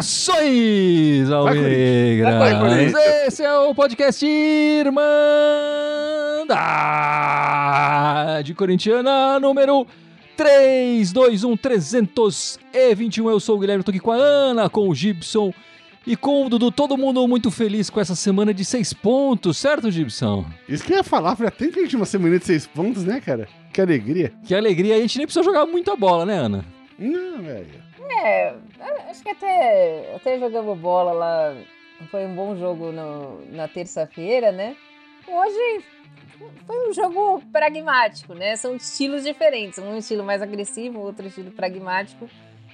Saudações, Alvinegras! Esse é o podcast Irmandade Corintiana número 321 321. Eu sou o Guilherme, tô aqui com a Ana, com o Gibson e com o Dudu. Todo mundo muito feliz com essa semana de seis pontos, certo, Gibson? Isso que eu ia falar, já tem que a gente uma semana de seis pontos, né, cara? Que alegria. Que alegria, a gente nem precisa jogar muita bola, né, Ana? Não, velho. É, acho que até, até jogamos bola lá. Foi um bom jogo no, na terça-feira, né? Hoje foi um jogo pragmático, né? São estilos diferentes. Um estilo mais agressivo, outro estilo pragmático.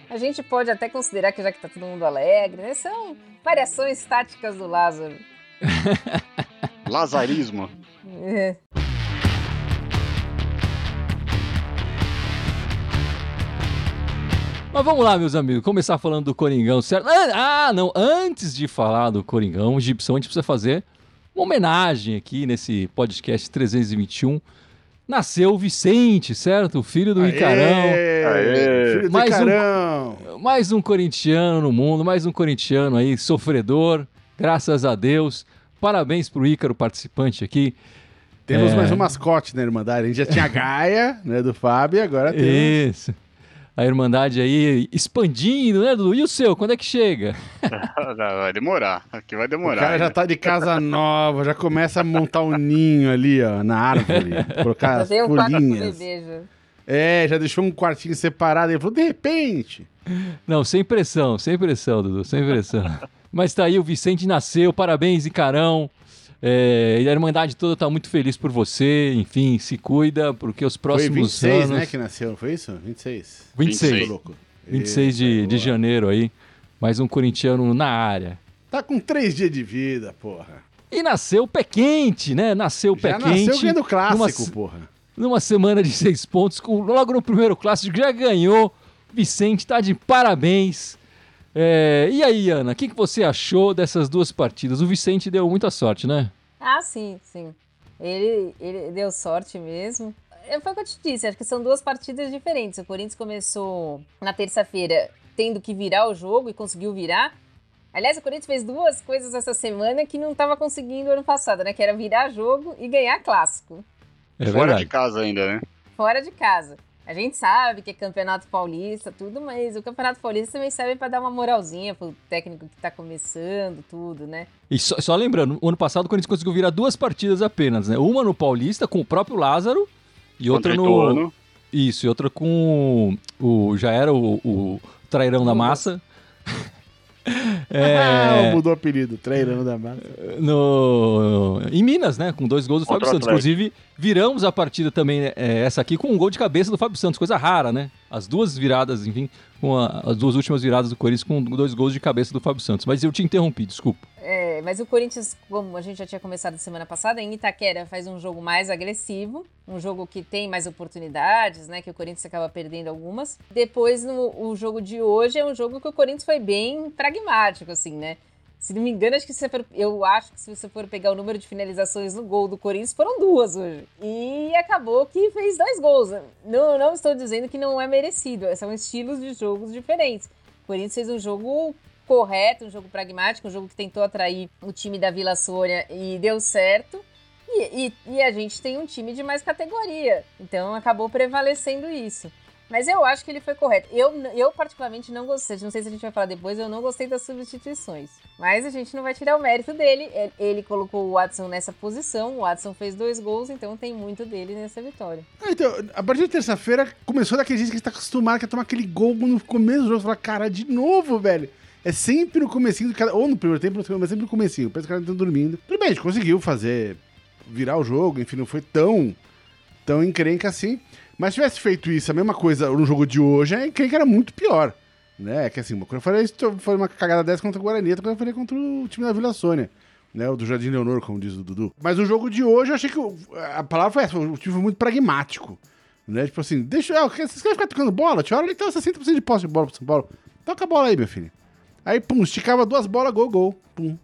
A gente pode até considerar que já que tá todo mundo alegre, né? São variações táticas do Lázaro. Lazarismo. É. Mas vamos lá, meus amigos, começar falando do Coringão, certo? Ah, não, antes de falar do Coringão, Gibson, a gente precisa fazer uma homenagem aqui nesse podcast 321. Nasceu o Vicente, certo? O filho do Icarão. Aê, filho do Mais um- Icarão. Mais um corintiano no mundo, mais um corintiano aí, sofredor, graças a Deus. Parabéns pro Ícaro, participante aqui. Temos É. mais um mascote na Irmandade. A gente já tinha a Gaia, né, do Fábio, e agora temos... Isso. A Irmandade aí expandindo, né, Dudu? E o seu, quando é que chega? Vai demorar. Aqui vai O demorar. cara já né? tá de casa nova, já começa a montar um ninho ali, ó, na árvore. Colocar Já as um folhinhas. bebê já. É, já deixou um quartinho separado. Ele falou, de repente. Não, sem pressão, sem pressão, Dudu, sem pressão. Mas tá aí, o Vicente nasceu, parabéns, Icarão. É, e a Irmandade toda tá muito feliz por você, enfim, se cuida, porque os Foi próximos 26, anos... né, que nasceu, foi isso? 26. 26, 26. Tô louco. 26 de, de janeiro aí, mais um corintiano na área. Tá com três dias de vida, porra. E nasceu pé quente, né? Nasceu pé Já quente. nasceu ganhando clássico, numa porra. numa semana de seis pontos, com, logo no primeiro clássico, já ganhou. Vicente tá de parabéns. É, e aí, Ana, o que, que você achou dessas duas partidas? O Vicente deu muita sorte, né? Ah, sim, sim. Ele, ele deu sorte mesmo. É, Foi o que eu te disse, acho que são duas partidas diferentes. O Corinthians começou na terça-feira tendo que virar o jogo e conseguiu virar. Aliás, o Corinthians fez duas coisas essa semana que não estava conseguindo ano passado, né? Que era virar jogo e ganhar clássico. É Fora de casa ainda, né? Fora de casa. A gente sabe que é campeonato paulista, tudo, mas o campeonato paulista também serve para dar uma moralzinha pro técnico que tá começando, tudo, né? E só, só lembrando, o ano passado o Corinthians conseguiu virar duas partidas apenas, né? Uma no Paulista com o próprio Lázaro e outra no. Ituano. Isso, e outra com o. Já era o, o trairão da massa. Ah, é, mudou o apelido, treirão da massa. no, em Minas, né? Com dois gols do Contra Fábio Santos. Inclusive, viramos a partida também, é, essa aqui, com um gol de cabeça do Fábio Santos, coisa rara, né? As duas viradas, enfim, com a- as duas últimas viradas do Corinthians com dois gols de cabeça do Fábio Santos. Mas eu te interrompi, desculpa. É, mas o Corinthians, como a gente já tinha começado semana passada, em Itaquera faz um jogo mais agressivo, um jogo que tem mais oportunidades, né? Que o Corinthians acaba perdendo algumas. Depois, no, o jogo de hoje é um jogo que o Corinthians foi bem pragmático, assim, né? Se não me engano, acho que se for- eu acho que se você for pegar o número de finalizações no gol do Corinthians, foram duas hoje. E acabou que fez dois gols. Não, não estou dizendo que não é merecido, são estilos de jogos diferentes. O Corinthians fez um jogo correto, um jogo pragmático, um jogo que tentou atrair o time da Vila Sônia e deu certo. E, e- e a gente tem um time de mais categoria, então acabou prevalecendo isso. Mas eu acho que ele foi correto. Eu, eu particularmente não gostei, não sei se a gente vai falar depois, eu não gostei das substituições. Mas a gente não vai tirar o mérito dele. Ele- colocou o Watson nessa posição, o Watson fez dois gols, então tem muito dele nessa vitória. Ah, então, a partir de terça-feira começou daquele jeito que a gente tá acostumado a tomar aquele gol no começo do jogo. Você fala, cara, de novo, velho. É sempre no comecinho, ou no primeiro tempo, no segundo, mas sempre no comecinho. Parece que os caras estão dormindo. Tudo bem, a gente conseguiu fazer, virar o jogo, enfim, não foi tão, tão encrenca assim. Mas se tivesse feito isso, a mesma coisa no jogo de hoje, a encrenca era muito pior. Né? Que assim, quando eu falei isso, foi uma cagada dessa contra o Guarani, outra quando eu falei contra o time da Vila Sônia. Né, o do Jardim Leonor, como diz o Dudu. Mas o jogo de hoje, eu achei que a palavra foi essa, o time foi muito pragmático. Né? Tipo assim, deixa. Ah, vocês querem ficar tocando bola? Tinha hora que tava 60% de posse de bola pro São Paulo. Toca a bola aí, meu filho. Aí, pum, esticava duas bolas, gol, gol. Pum.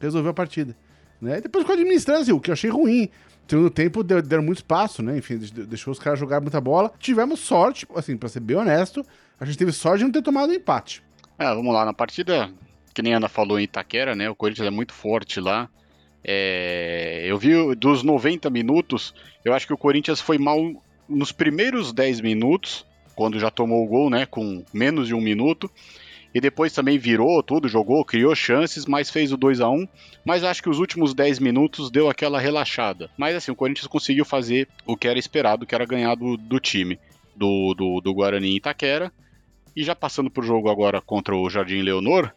Resolveu a partida. Né? E depois ficou administrando, assim, o que eu achei ruim. Segundo tempo, deu- deram muito espaço, né? Enfim, deix- deixou os caras jogar muita bola. Tivemos sorte, assim, pra ser bem honesto, a gente teve sorte de não ter tomado um empate. É, vamos lá, na partida, que nem a Ana falou em Itaquera, né? O Corinthians é muito forte lá. É, eu vi dos 90 minutos, eu acho que o Corinthians foi mal nos primeiros 10 minutos, quando já tomou o gol, né? Com menos de um minuto. E depois também virou tudo, jogou, criou chances, mas fez o 2 a 1 Mas acho que os últimos 10 minutos deu aquela relaxada. Mas assim, o Corinthians conseguiu fazer o que era esperado, que era ganhar do, do time, do, do, do Guarani em Itaquera. E já passando pro jogo agora contra o Jardim Leonor,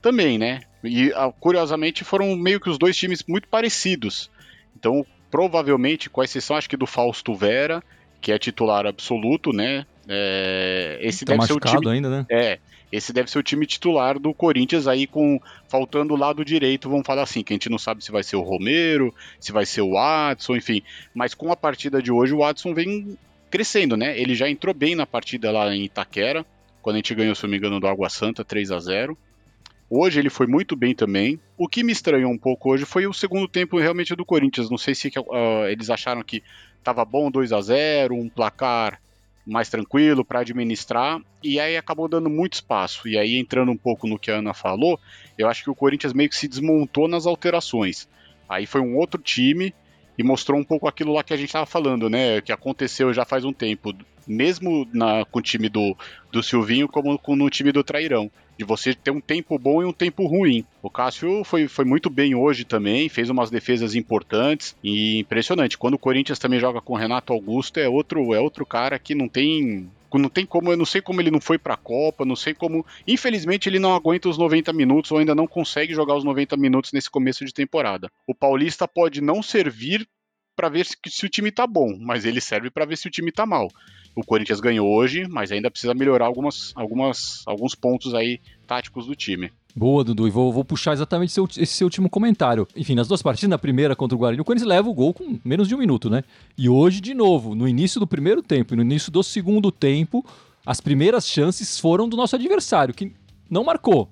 também, né? E ah, curiosamente foram meio que os dois times muito parecidos. Então, provavelmente, com exceção acho que do Fausto Vera, que é titular absoluto, né? É, esse Tá deve ser o time. ainda, né? É, esse deve ser o time titular do Corinthians aí com faltando o lado direito, vamos falar assim, que a gente não sabe se vai ser o Romero, se vai ser o Watson, enfim. Mas com a partida de hoje o Watson vem crescendo, né? Ele já entrou bem na partida lá em Itaquera, quando a gente ganhou, se não me engano, do Água Santa 3 a 0 Hoje ele foi muito bem também. O que me estranhou um pouco hoje foi o segundo tempo realmente do Corinthians. Não sei se ah, eles acharam que estava bom 2 a 0 um placar mais tranquilo para administrar, e aí acabou dando muito espaço. E aí, entrando um pouco no que a Ana falou, eu acho que o Corinthians meio que se desmontou nas alterações. Aí foi um outro time e mostrou um pouco aquilo lá que a gente estava falando, né? Que aconteceu já faz um tempo, mesmo na, com o time do, do Silvinho, como com, no time do Trairão. De você ter um tempo bom e um tempo ruim. O Cássio foi, foi muito bem hoje também, fez umas defesas importantes e impressionante. Quando o Corinthians também joga com o Renato Augusto, é outro, é outro cara que não tem não tem como, eu não sei como ele não foi pra Copa, não sei como. Infelizmente, ele não aguenta os 90 minutos ou ainda não consegue jogar os 90 minutos nesse começo de temporada. O Paulista pode não servir para ver se, se, o time tá bom, mas ele serve para ver se o time tá mal. O Corinthians ganhou hoje, mas ainda precisa melhorar algumas, algumas, alguns pontos aí táticos do time. Boa, Dudu. E vou, vou puxar exatamente seu, esse seu último comentário. Enfim, nas duas partidas, na primeira contra o Guarani, o Corinthians leva o gol com menos de um minuto, né? E hoje, de novo, no início do primeiro tempo e no início do segundo tempo, as primeiras chances foram do nosso adversário, que não marcou.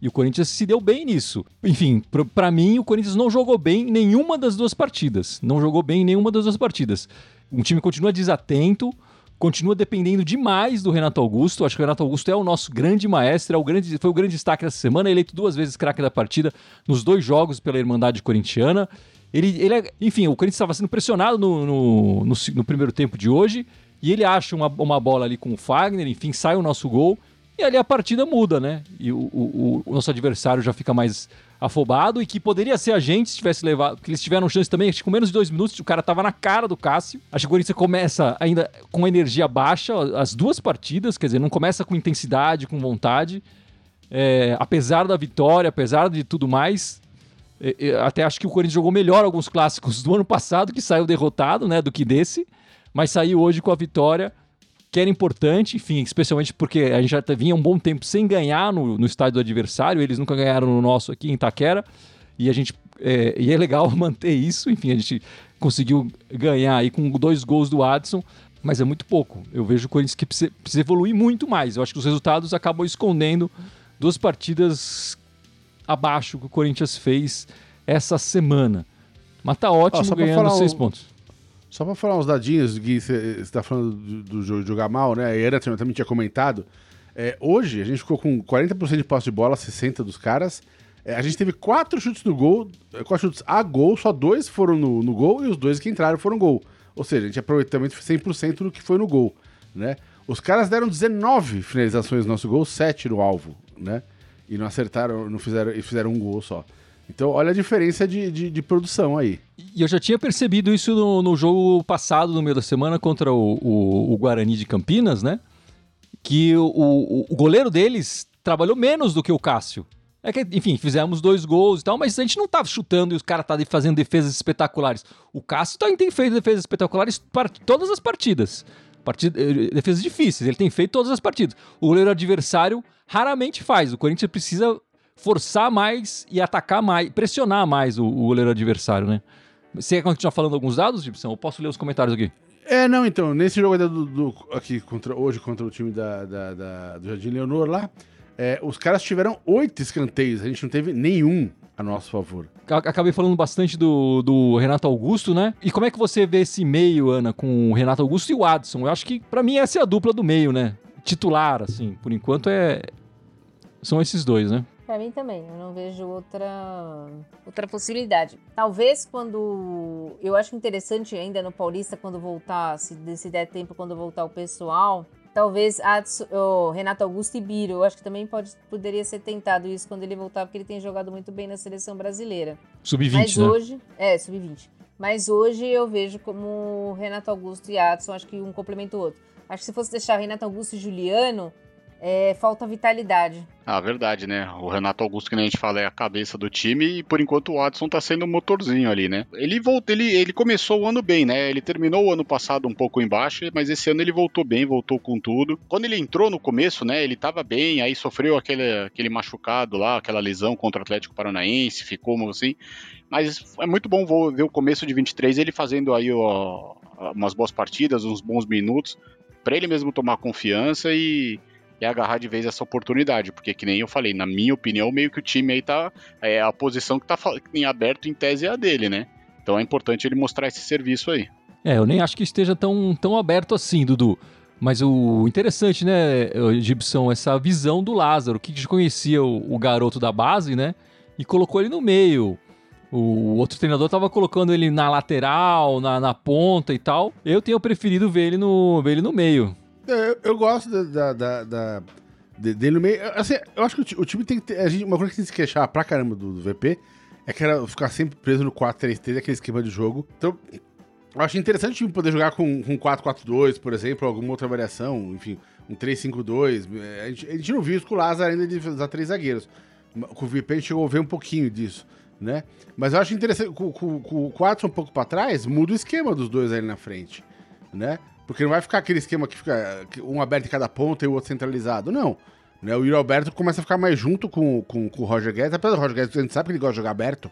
E o Corinthians se deu bem nisso. Enfim, para mim, o Corinthians não jogou bem em nenhuma das duas partidas. Não jogou bem em nenhuma das duas partidas. Um time continua desatento, continua dependendo demais do Renato Augusto. Acho que o Renato Augusto é o nosso grande maestro, é o grande, foi o grande destaque dessa semana, eleito duas vezes craque da partida nos dois jogos pela Irmandade Corintiana. Ele, ele é, enfim, o Corinthians estava sendo pressionado no, no, no, no, primeiro tempo de hoje e ele acha uma, uma bola ali com o Fagner, enfim, sai o nosso gol e ali a partida muda, né? E o, o, o nosso adversário já fica mais afobado e que poderia ser a gente se tivesse levado, porque eles tiveram chance também, acho que com menos de dois minutos o cara tava na cara do Cássio. Acho que o Corinthians começa ainda com energia baixa as duas partidas, quer dizer, não começa com intensidade, com vontade. É, apesar da vitória, apesar de tudo mais, é, até acho que o Corinthians jogou melhor alguns clássicos do ano passado, que saiu derrotado, né, do que desse, mas saiu hoje com a vitória que era importante, enfim, especialmente porque a gente já vinha um bom tempo sem ganhar no, no estádio do adversário, eles nunca ganharam no nosso aqui em Itaquera, e a gente é, e é legal manter isso, enfim, a gente conseguiu ganhar aí com dois gols do Adson, mas é muito pouco. Eu vejo o Corinthians que precisa, precisa evoluir muito mais. Eu acho que os resultados acabam escondendo duas partidas abaixo que o Corinthians fez essa semana. Mas tá ótimo Ó, ganhando seis pontos. Só pra falar uns dadinhos, Gui, você está falando do, do jogo jogar mal, né? A Era também tinha comentado. É, hoje a gente ficou com 40% de posse de bola, 60% dos caras. É, a gente teve quatro chutes no gol, é, quatro chutes a gol, só dois foram no, no gol e os dois que entraram foram gol. Ou seja, a gente aproveitamento 100% do que foi no gol, né? Os caras deram 19 finalizações no nosso gol, 7 no alvo, né? E não acertaram, não fizeram, e fizeram um gol só. Então, olha a diferença de, de, de produção aí. E eu já tinha percebido isso no, no jogo passado, no meio da semana, contra o, o- o Guarani de Campinas, né? Que o, o- o goleiro deles trabalhou menos do que o Cássio. É que, enfim, fizemos dois gols e tal, mas a gente não tava chutando e os caras estavam fazendo defesas espetaculares. O Cássio também tem feito defesas espetaculares para todas as partidas. Partida, eh, defesas difíceis, ele tem feito todas as partidas. O goleiro adversário raramente faz. O Corinthians precisa forçar mais e atacar mais, pressionar mais o, o goleiro adversário, né? Você quer continuar falando alguns dados, Gibson? Eu posso ler os comentários aqui. É, não, então, nesse jogo do, do- aqui contra, hoje contra o time da, da- da- do Jardim Leonor lá, é, os caras tiveram oito escanteios, a gente não teve nenhum. a nosso favor. Acabei falando bastante do, do Renato Augusto, né? E como é que você vê esse meio, Ana, com o Renato Augusto e o Adson? Eu acho que, para mim, essa é a dupla do meio, né? Titular, assim, por enquanto é. São esses dois, né? Para mim também, eu não vejo outra outra possibilidade. Talvez quando eu acho interessante ainda no Paulista quando voltar, se, se der tempo quando voltar o pessoal, talvez Adson, oh, Renato Augusto e Biro, eu acho que também pode, poderia ser tentado isso quando ele voltar, porque ele tem jogado muito bem na seleção brasileira. Sub-20, Mas né? hoje, é, sub-20. Mas hoje eu vejo como Renato Augusto e Adson, acho que um complementa o outro. Acho que se fosse deixar Renato Augusto e Juliano, é, falta vitalidade. Ah, verdade, né? O Renato Augusto, que a gente fala, é a cabeça do time e por enquanto o Watson tá sendo o motorzinho ali, né? Ele voltou, ele, ele começou o ano bem, né? Ele terminou o ano passado um pouco embaixo, mas esse ano ele voltou bem, voltou com tudo. Quando ele entrou no começo, né? Ele tava bem, aí sofreu aquele, aquele machucado lá, aquela lesão contra o Atlético Paranaense, ficou assim. Mas é muito bom ver o começo de 23 ele fazendo aí ó, umas boas partidas, uns bons minutos, para ele mesmo tomar confiança e é agarrar de vez essa oportunidade, porque que nem eu falei, na minha opinião, meio que o time aí tá. É, a posição que tá em aberto em tese é a dele, né? Então é importante ele mostrar esse serviço aí. É, eu nem acho que esteja tão, tão aberto assim, Dudu. Mas o interessante, né, Gibson, essa visão do Lázaro, que conhecia o, o garoto da base, né? E colocou ele no meio. O outro treinador estava colocando ele na lateral, na, na, ponta e tal. Eu tenho preferido ver ele no, ver ele no meio. É, eu, eu gosto da, da, da, dele no meio. Assim, eu acho que o, o time tem que ter. A gente, uma coisa que tem que se queixar pra caramba do, do VP é que era ficar sempre preso no 4-3-3, aquele esquema de jogo. Então, eu acho interessante o time poder jogar com, com 4-4-2, por exemplo, alguma outra variação, enfim, um 3-5-2. A gente, a gente não viu isso com o Lázaro ainda de usar três zagueiros. Com o VP a gente chegou a ver um pouquinho disso, né? Mas eu acho interessante, com, com, com o 4 um pouco pra trás, muda o esquema dos dois ali na frente, né? Porque não vai ficar aquele esquema que fica um aberto em cada ponta e o outro centralizado. Não. Né? O Yuri Alberto começa a ficar mais junto com, com, com o Roger Guedes. Apesar do Roger Guedes, a gente sabe que ele gosta de jogar aberto,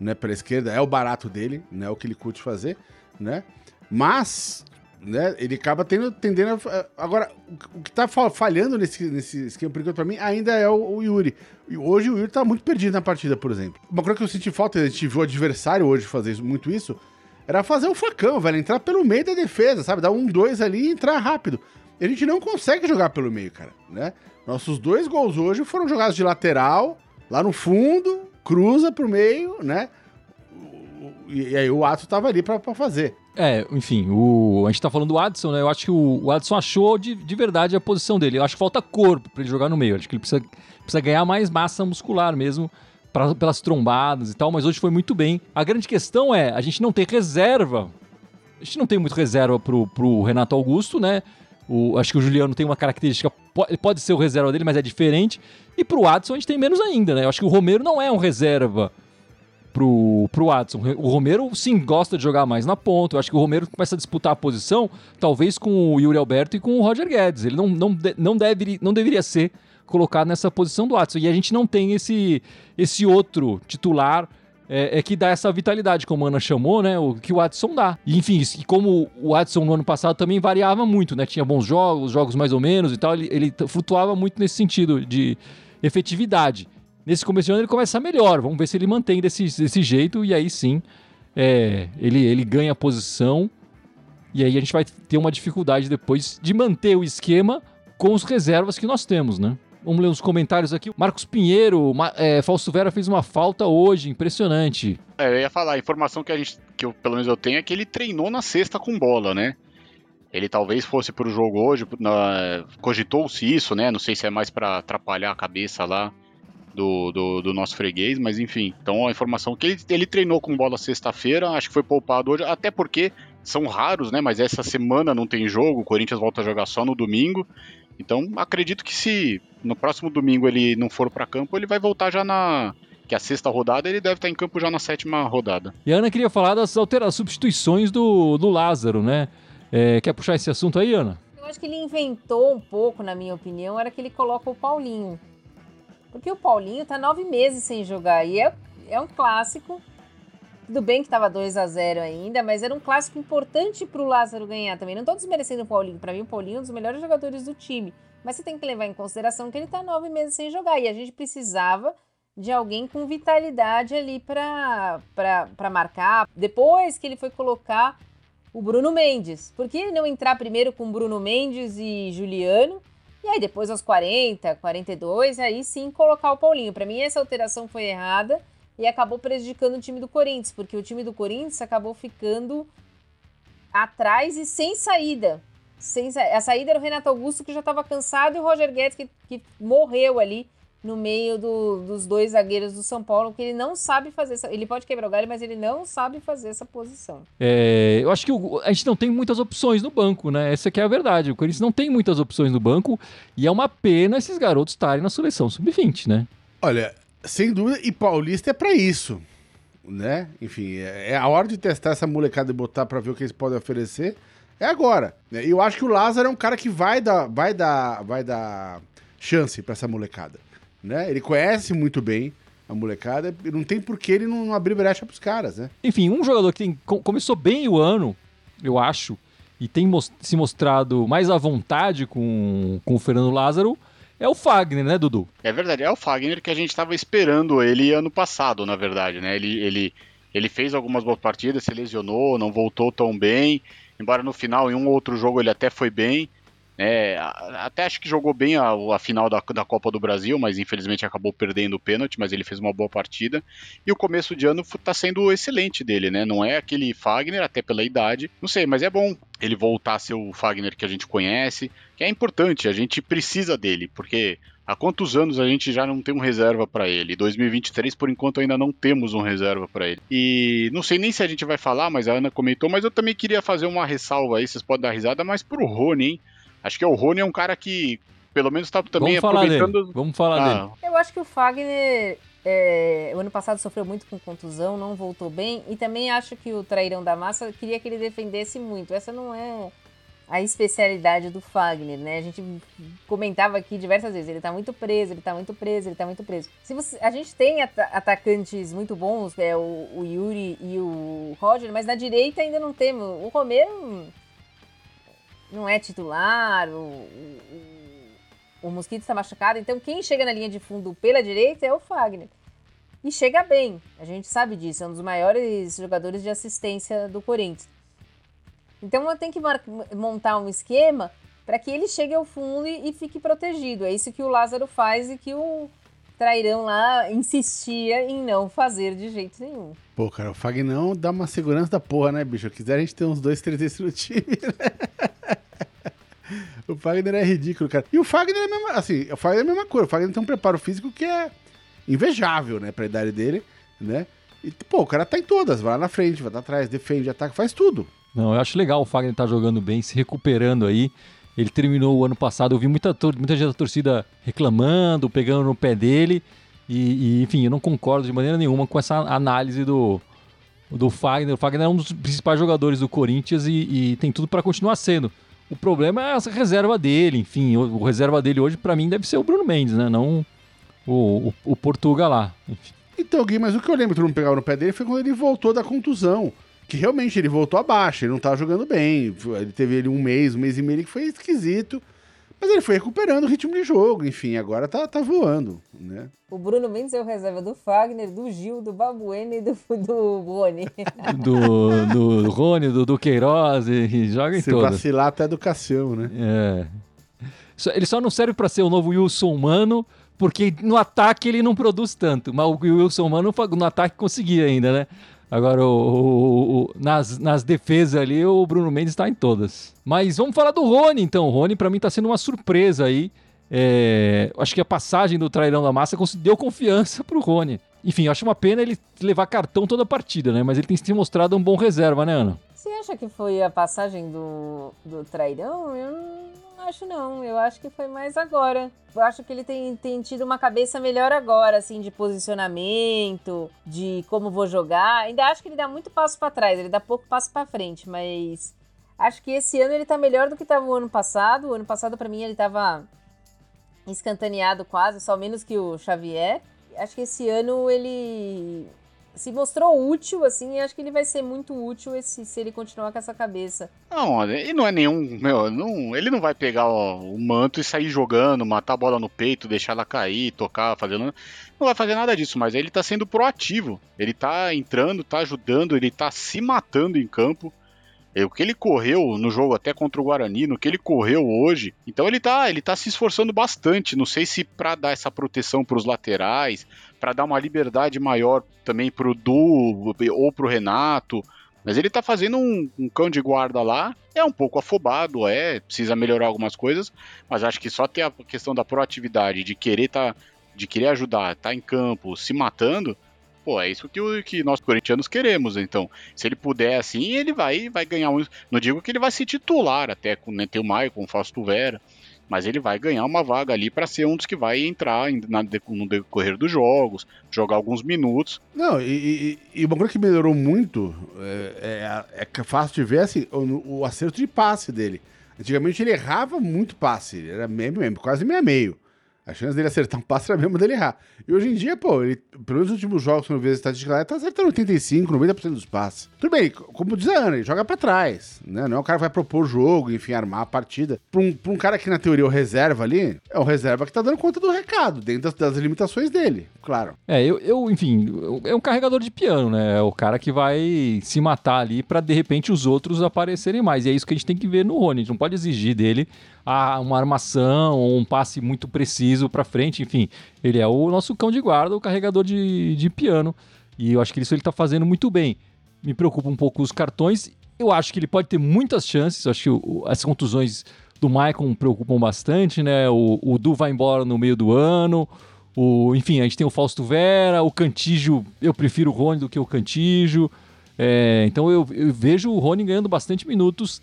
né? Pela esquerda. É o barato dele, né? É o que ele curte fazer, né? Mas, né? Ele acaba tendo, tendendo a... Agora, o que tá falhando nesse, nesse esquema, por enquanto, mim, ainda é o, o Yuri. E hoje o Yuri tá muito perdido na partida, por exemplo. Uma coisa que eu senti falta, a gente viu o adversário hoje fazer muito isso era fazer o facão, velho. Entrar pelo meio da defesa, sabe? Dar um, dois ali e entrar rápido. E a gente não consegue jogar pelo meio, cara, né? Nossos dois gols hoje foram jogados de lateral, lá no fundo, cruza pro meio, né? E, aí o Adson tava ali pra fazer. É, enfim, o, a gente tá falando do Adson, né? Eu acho que o, o Adson achou de, de verdade a posição dele. Eu acho que falta corpo para ele jogar no meio. Eu acho que ele precisa, precisa ganhar mais massa muscular mesmo pra, pelas trombadas e tal, mas hoje foi muito bem. A grande questão é, a gente não tem reserva. A gente não tem muito reserva pro, pro Renato Augusto, né? O, acho que o Juliano tem uma característica, pode, ser o reserva dele, mas é diferente. E pro Adson a gente tem menos ainda, né? Eu acho que o Romero não é um reserva pro, pro Adson. O Romero, sim, gosta de jogar mais na ponta. Eu acho que o Romero começa a disputar a posição, talvez com o Yuri Alberto e com o Roger Guedes. Ele não, não, não, deve, não deveria ser colocado nessa posição do Watson. E a gente não tem esse, esse outro titular é, é, que dá essa vitalidade, como a Ana chamou, né? O que o Watson dá. E, enfim, e como o Watson no ano passado também variava muito, né? Tinha bons jogos, jogos mais ou menos e tal, ele, ele flutuava muito nesse sentido de efetividade. Nesse começo de ano ele começa melhor, vamos ver se ele mantém desse, desse jeito e aí sim é, ele, ele ganha posição e aí a gente vai ter uma dificuldade depois de manter o esquema com os reservas que nós temos, né? Vamos ler os comentários aqui. Marcos Pinheiro, é, Fausto Vera fez uma falta hoje, impressionante. É, eu ia falar, a informação que a gente, que eu, pelo menos eu tenho, é que ele treinou na sexta com bola, né? Ele talvez fosse pro jogo hoje, cogitou-se isso, né? Não sei se é mais para atrapalhar a cabeça lá do, do, do, nosso freguês, mas enfim. Então a informação que ele, ele treinou com bola sexta-feira, acho que foi poupado hoje, até porque são raros, né? Mas essa semana não tem jogo, o Corinthians volta a jogar só no domingo. Então, acredito que se no próximo domingo ele não for para campo, ele vai voltar já na que a sexta rodada ele deve estar em campo já na sétima rodada. E a Ana queria falar das alterações, substituições do, do Lázaro, né? É, quer puxar esse assunto aí, Ana? Eu acho que ele inventou um pouco, na minha opinião, era que ele coloca o Paulinho. Porque o Paulinho tá nove meses sem jogar e é, é um clássico tudo bem que estava 2 a 0 ainda, mas era um clássico importante para o Lázaro ganhar também. Não estou desmerecendo o Paulinho. Para mim, o Paulinho é um dos melhores jogadores do time. Mas você tem que levar em consideração que ele está nove meses sem jogar. E a gente precisava de alguém com vitalidade ali para marcar. Depois que ele foi colocar o Bruno Mendes. Por que não entrar primeiro com Bruno Mendes e Juliano? E aí depois aos 40, 42, aí sim colocar o Paulinho. Para mim essa alteração foi errada e acabou prejudicando o time do Corinthians, porque o time do Corinthians acabou ficando atrás e sem saída. Sem sa... A saída era o Renato Augusto, que já estava cansado, e o Roger Guedes, que, que morreu ali no meio do, dos dois zagueiros do São Paulo, que ele não sabe fazer. Essa, ele pode quebrar o galho, mas ele não sabe fazer essa posição. É, eu acho que o, a gente não tem muitas opções no banco, né? Essa que é a verdade. O Corinthians não tem muitas opções no banco e é uma pena esses garotos estarem na seleção sub-20, né? Olha, sem dúvida, e Paulista é para isso, né? Enfim, é, é a hora de testar essa molecada e botar para ver o que eles podem oferecer. É agora. E eu acho que o Lázaro é um cara que vai dar, vai dar, vai dar chance para essa molecada né? Ele conhece muito bem a molecada, não tem por que ele não, não abrir brecha pros caras, né? Enfim, um jogador que tem, começou bem o ano, eu acho, e tem se mostrado mais à vontade com, com o Fernando Lázaro, é o Fagner, né, Dudu? É verdade, é o Fagner que a gente estava esperando ele ano passado, na verdade, né? Ele, ele, ele fez algumas boas partidas, se lesionou, não voltou tão bem, embora no final, em um outro jogo, ele até foi bem. É, até acho que jogou bem a, a final da, da, Copa do Brasil, mas infelizmente acabou perdendo o pênalti, mas ele fez uma boa partida. E o começo de ano está sendo excelente dele, né? Não é aquele Fagner, até pela idade. Não sei, mas é bom ele voltar a ser o Fagner que a gente conhece, que é importante, a gente precisa dele, porque há quantos anos a gente já não tem um reserva para ele? 2023, por enquanto, ainda não temos um reserva para ele. E não sei nem se a gente vai falar, mas a Ana comentou, mas eu também queria fazer uma ressalva aí, vocês podem dar risada, mas pro Rony, hein? Acho que o Rony é um cara que, pelo menos, está também Vamos aproveitando. Falar dele. Vamos falar ah. dele. Eu acho que o Fagner. É, o ano passado sofreu muito com contusão, não voltou bem. E também acho que o trairão da massa queria que ele defendesse muito. Essa não é a especialidade do Fagner, né? A gente comentava aqui diversas vezes, ele tá muito preso, ele tá muito preso, ele tá muito preso. Se você, a gente tem at atacantes muito bons, é o, o, Yuri e o Roger, mas na direita ainda não temos. O Romero não é titular, o, o, o Mosquito está machucado. Então, quem chega na linha de fundo pela direita é o Fagner. E chega bem, a gente sabe disso, é um dos maiores jogadores de assistência do Corinthians. Então, eu tenho que montar um esquema para que ele chegue ao fundo e, e fique protegido. É isso que o Lázaro faz e que o Trairão lá insistia em não fazer de jeito nenhum. Pô, cara, o Fagnão dá uma segurança da porra, né, bicho? Quiser a gente ter uns dois, três desses no time, né? O Fagner é ridículo, cara. E o Fagner é a mesma, assim, o Fagner é a mesma coisa. O Fagner tem um preparo físico que é invejável, né, pra idade dele, né? E, pô, o cara tá em todas, vai lá na frente, vai lá atrás, defende, ataca, faz tudo. Não, eu acho legal o Fagner tá jogando bem, se recuperando aí. Ele terminou o ano passado, eu vi muita, muita gente da torcida reclamando, pegando no pé dele. E, e, enfim, eu não concordo de maneira nenhuma com essa análise do, do Fagner. O Fagner é um dos principais jogadores do Corinthians e, e tem tudo para continuar sendo. O problema é essa reserva dele, enfim. O, o reserva dele hoje, para mim, deve ser o Bruno Mendes, né? Não o, o, o Portuga lá. Enfim. Então, Gui, mas o que eu lembro que não pegava no pé dele foi quando ele voltou da contusão. Que realmente ele voltou abaixo, ele não tava jogando bem. Ele teve ele um mês, um mês e meio que foi esquisito. Mas ele foi recuperando o ritmo de jogo, enfim, agora tá, tá voando, né? O Bruno Mendes é o reserva do Fagner, do Gil, do Babueno e do, do Rony. do, do Rony, do, do Queiroz, e, joga em Se todas. Se vacilar até do Cassião, né? É. Ele só não serve para ser o novo Wilson Mano, porque no ataque ele não produz tanto. Mas o Wilson Mano no ataque conseguia ainda, né? Agora, o, o, o, nas, nas defesas ali, o Bruno Mendes está em todas. Mas vamos falar do Rony, então. O Rony, para mim, está sendo uma surpresa aí. É, acho que a passagem do Trairão da Massa deu confiança pro Rony. Enfim, acho uma pena ele levar cartão toda a partida, né? Mas ele tem se mostrado um bom reserva, né, Ana? Você acha que foi a passagem do, do Trairão? Eu acho, não. Eu acho que foi mais agora. Eu acho que ele tem, tem tido uma cabeça melhor agora, assim, de posicionamento, de como vou jogar. Ainda acho que ele dá muito passo para trás, ele dá pouco passo para frente, mas acho que esse ano ele tá melhor do que estava o ano passado. O ano passado, para mim, ele tava escantaneado quase, só menos que o Xavier. Acho que esse ano ele se mostrou útil, assim, e acho que ele vai ser muito útil esse, se ele continuar com essa cabeça. Não, ele não é nenhum. Meu, não, ele não vai pegar ó, o manto e sair jogando, matar a bola no peito, deixar ela cair, tocar, fazendo. Não vai fazer nada disso, mas ele tá sendo proativo. Ele tá entrando, tá ajudando, ele tá se matando em campo. É, o que ele correu no jogo até contra o Guarani, no que ele correu hoje, então ele tá, ele tá se esforçando bastante. Não sei se para dar essa proteção para os laterais, para dar uma liberdade maior também pro Du ou pro Renato. Mas ele tá fazendo um, um, cão de guarda lá, é um pouco afobado, é, precisa melhorar algumas coisas, mas acho que só ter a questão da proatividade, de querer tá, de querer ajudar, tá em campo, se matando, pô, é isso que, o, que nós corintianos queremos. Então, se ele puder assim, ele vai, vai ganhar um. Não digo que ele vai se titular até com né, o Maicon, o Fausto Vera, mas ele vai ganhar uma vaga ali para ser um dos que vai entrar na, no decorrer dos jogos, jogar alguns minutos. Não, e, e, e uma coisa que melhorou muito é, é, é fácil de ver assim, o, o, acerto de passe dele. Antigamente ele errava muito passe, era meio, meio quase meio a meio. A chance dele acertar um passe era mesmo dele errar. E hoje em dia, pô, ele, pelo menos nos últimos jogos, quando vi a estatística lá, ele tá acertando 85, 90% dos passes. Tudo bem, como diz a Ana, ele joga pra trás, né? Não é o cara que vai propor o jogo, enfim, armar a partida. Pra um, pra um cara que, na teoria, é o reserva ali, é o reserva que tá dando conta do recado, dentro das, das limitações dele, claro. É, eu, eu, enfim, é um carregador de piano, né? É o cara que vai se matar ali pra, de repente, os outros aparecerem mais. E é isso que a gente tem que ver no Rony. A gente não pode exigir dele a uma armação ou um passe muito preciso para frente, enfim. Ele é o nosso cão de guarda, o carregador de, de piano. E eu acho que isso ele está fazendo muito bem. Me preocupa um pouco os cartões. Eu acho que ele pode ter muitas chances. Eu acho que o, as contusões do Maicon preocupam bastante, né? O, o Du vai embora no meio do ano. O, enfim, a gente tem o Fausto Vera, o Cantígio. Eu prefiro o Rony do que o Cantígio. É, então eu, eu, vejo o Rony ganhando bastante minutos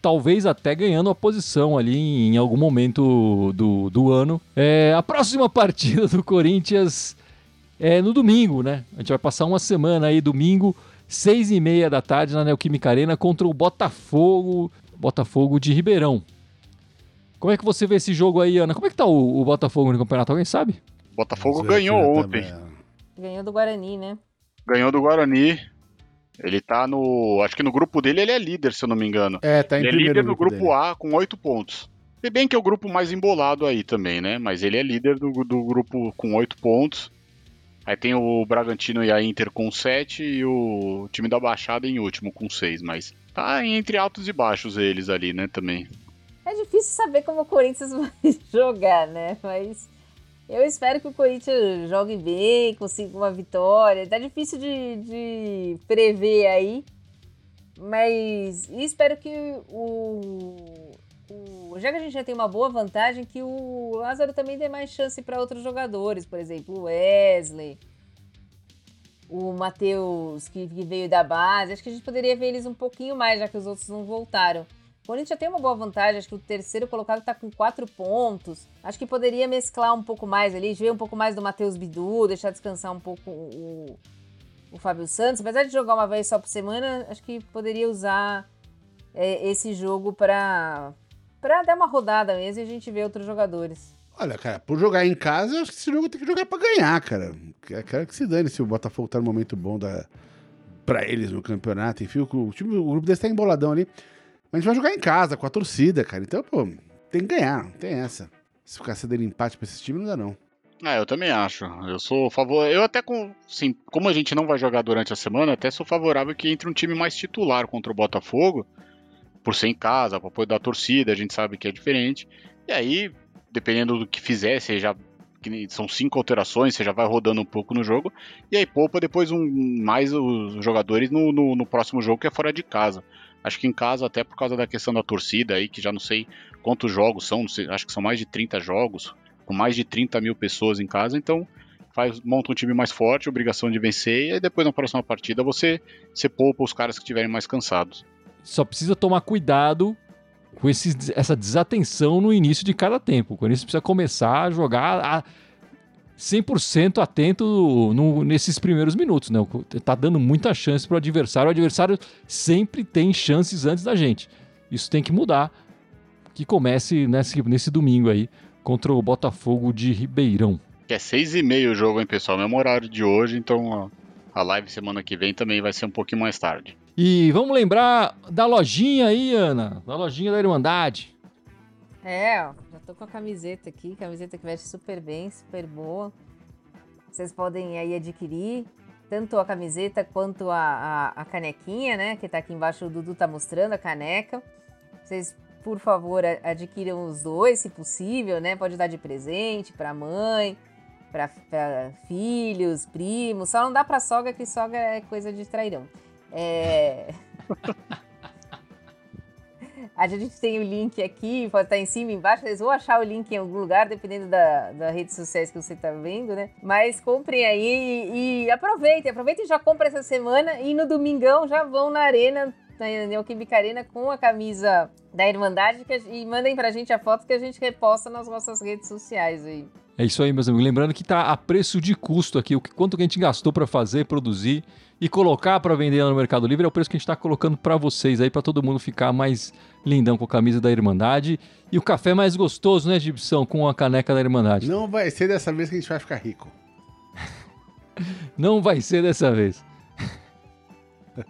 talvez até ganhando a posição ali em algum momento do, do ano. É, a próxima partida do Corinthians é no domingo, né? A gente vai passar uma semana aí, domingo, seis e meia da tarde na Neoquímica Arena contra o Botafogo, Botafogo de Ribeirão. Como é que você vê esse jogo aí, Ana? Como é que tá o, o Botafogo no campeonato? Alguém sabe? Botafogo ganhou ontem. Ganhou do Guarani, né? Ganhou do Guarani. Ele tá no. Acho que no grupo dele ele é líder, se eu não me engano. É, tá em Ele é líder no grupo, grupo A com oito pontos. Se bem que é o grupo mais embolado aí também, né? Mas ele é líder do, do grupo com oito pontos. Aí tem o Bragantino e a Inter com sete e o time da Baixada em último com seis. Mas tá entre altos e baixos eles ali, né? Também. É difícil saber como o Corinthians vai jogar, né? Mas eu espero que o Corinthians jogue bem, consiga uma vitória. Tá difícil de, de prever aí. Mas espero que o, o, Já que a gente já tem uma boa vantagem, que o Lázaro também dê mais chance para outros jogadores. Por exemplo, o Wesley, o Matheus, que, que veio da base. Acho que a gente poderia ver eles um pouquinho mais, já que os outros não voltaram. O Corinthians já tem uma boa vantagem, acho que o terceiro colocado está com quatro pontos. Acho que poderia mesclar um pouco mais ali, ver um pouco mais do Matheus Bidu, deixar descansar um pouco o, o Fábio Santos. Apesar de jogar uma vez só por semana, acho que poderia usar é, esse jogo para dar uma rodada mesmo e a gente ver outros jogadores. Olha, cara, por jogar em casa, eu acho que esse jogo tem que jogar para ganhar, cara. Quero que se dane se o Botafogo tá no momento bom da para eles no campeonato. Enfim, o, time, o grupo desse tá emboladão ali. Mas a gente vai jogar em casa, com a torcida, cara. Então, pô, tem que ganhar, não tem essa. Se ficar cedendo empate pra esse time, não dá, não. Ah, eu também acho. Eu sou favor. Eu até com. Sim, como a gente não vai jogar durante a semana, até sou favorável que entre um time mais titular contra o Botafogo. Por ser em casa, para apoio da torcida, a gente sabe que é diferente. E aí, dependendo do que fizer, você já. São cinco alterações, você já vai rodando um pouco no jogo. E aí poupa depois um, mais os jogadores no, no, no próximo jogo que é fora de casa. Acho que em casa, até por causa da questão da torcida aí, que já não sei quantos jogos são, sei, acho que são mais de 30 jogos, com mais de 30 mil pessoas em casa, então faz, monta um time mais forte, obrigação de vencer, e aí depois na próxima partida você, você poupa os caras que estiverem mais cansados. Só precisa tomar cuidado com esse, essa desatenção no início de cada tempo. O Corinthians precisa começar a jogar. A 100% atento no, nesses primeiros minutos, né? Tá dando muita chance para o adversário. O adversário sempre tem chances antes da gente. Isso tem que mudar. Que comece nesse, nesse domingo aí contra o Botafogo de Ribeirão. É seis e meio o jogo, hein, pessoal? Mesmo horário de hoje, então A live semana que vem também vai ser um pouquinho mais tarde. E vamos lembrar da lojinha aí, Ana. Da lojinha da Irmandade. É, ó, já tô com a camiseta aqui, camiseta que veste super bem, super boa. Vocês podem aí adquirir tanto a camiseta quanto a, a, a, canequinha, né? Que tá aqui embaixo, o Dudu tá mostrando a caneca. Vocês, por favor, adquiram os dois, se possível, né? Pode dar de presente para mãe, para filhos, primos. Só não dá para sogra, que sogra é coisa de trairão. É... A gente tem o link aqui, pode estar em cima, embaixo. Eles vão achar o link em algum lugar, dependendo da, da rede sociais que você está vendo, né? Mas comprem aí e, e aproveitem. Aproveitem e já comprem essa semana. E no domingão já vão na Arena, na Neoquímica Arena, com a camisa da Irmandade. Que, e mandem pra gente a foto que a gente reposta nas nossas redes sociais aí. É isso aí, meus amigos. Lembrando que tá a preço de custo aqui, o que, quanto que a gente gastou para fazer, produzir e colocar para vender no Mercado Livre é o preço que a gente está colocando para vocês aí, para todo mundo ficar mais lindão com a camisa da Irmandade. E o café mais gostoso, né, Gibson, com a caneca da Irmandade. Não vai ser dessa vez que a gente vai ficar rico. Não vai ser dessa vez.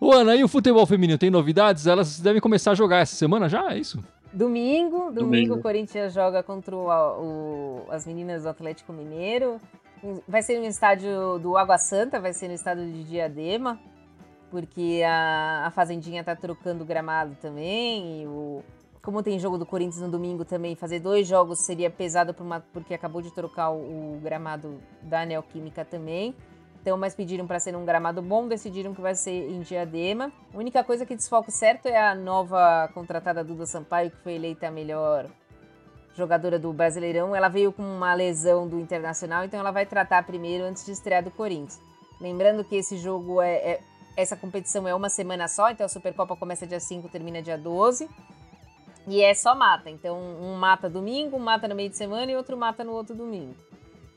Ô, Ana, e o futebol feminino tem novidades? Elas devem começar a jogar essa semana já, é isso? Domingo, domingo, domingo. o Corinthians joga contra o, o, as meninas do Atlético Mineiro. Vai ser no estádio do Água Santa, vai ser no estádio de Diadema, porque a, a Fazendinha tá trocando gramado também. E o, como tem jogo do Corinthians no domingo também, fazer dois jogos seria pesado por uma, porque acabou de trocar o, o gramado da Neoquímica também. Então, mas pediram para ser um gramado bom, decidiram que vai ser em Diadema. A única coisa que desfoco certo é a nova contratada Duda Sampaio, que foi eleita a melhor jogadora do Brasileirão. Ela veio com uma lesão do Internacional, então ela vai tratar primeiro antes de estrear do Corinthians. Lembrando que esse jogo é, é essa competição é uma semana só, então a Supercopa começa dia 5, termina dia 12. E é só mata. Então, um mata domingo, um mata no meio de semana e outro mata no outro domingo.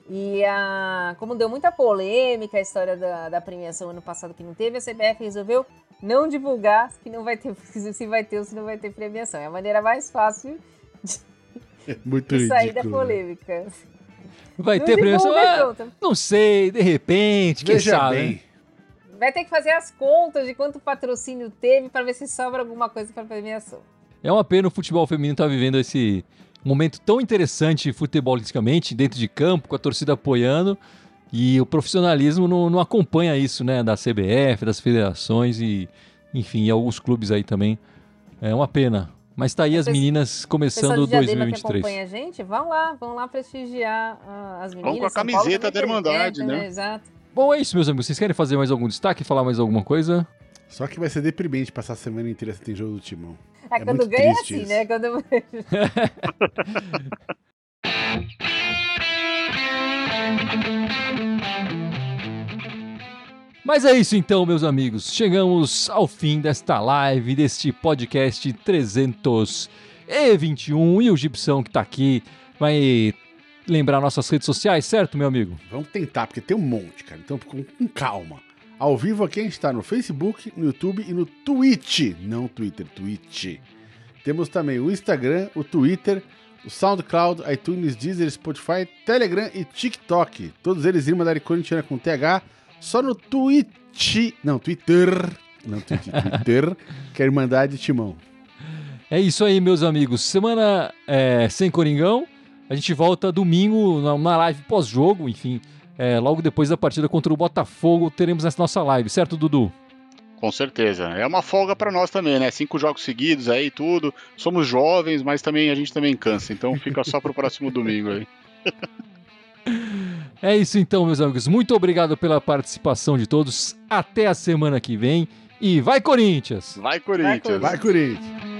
E a, como deu muita polêmica a história da, da premiação ano passado que não teve, a CBF resolveu não divulgar que não vai ter, se vai ter ou se não vai ter premiação. É a maneira mais fácil de, Muito de sair da polêmica. Vai não ter premiação? Ah, não sei, de repente, quem Veja sabe. Bem. Vai ter que fazer as contas de quanto patrocínio teve para ver se sobra alguma coisa para premiação. É uma pena o futebol feminino estar tá vivendo esse um momento tão interessante futebolisticamente, dentro de campo, com a torcida apoiando, e o profissionalismo não, não acompanha isso, né? Da CBF, das federações e, enfim, e alguns clubes aí também. É uma pena. Mas tá aí as meninas começando 2023. que acompanha a gente, vão lá, vão lá prestigiar uh, as meninas. Vão com a camiseta da Irmandade, né? né? Exato. Bom, é isso, meus amigos. Vocês querem fazer mais algum destaque, falar mais alguma coisa? Só que vai ser deprimente passar a semana inteira sem jogo do Timão. É, é quando ganha é assim, isso. né? Quando... Mas é isso então, meus amigos. Chegamos ao fim desta live, deste podcast 321. E o Gibson que tá aqui vai lembrar nossas redes sociais, certo, meu amigo? Vamos tentar, porque tem um monte, cara. Então, com, com calma. Ao vivo a gente está no Facebook, no YouTube e no Twitch. Não Twitter, Twitch. Temos também o Instagram, o Twitter, o SoundCloud, iTunes, Deezer, Spotify, Telegram e TikTok. Todos eles Irma da Corintiana com TH. Só no Twitch. Não, Twitter. Não, Twitter, Twitter que é a Irmandade Timão. É isso aí, meus amigos. Semana é, sem Coringão. A gente volta domingo na live pós-jogo, enfim. É, logo depois da partida contra o Botafogo, teremos essa nossa live, certo, Dudu? Com certeza. É uma folga para nós também, né? Cinco jogos seguidos aí, tudo. Somos jovens, mas também a gente também cansa. Então fica só pro próximo domingo aí. É isso então, meus amigos. Muito obrigado pela participação de todos. Até a semana que vem. E vai, Corinthians! Vai, Corinthians! Vai, Corinthians!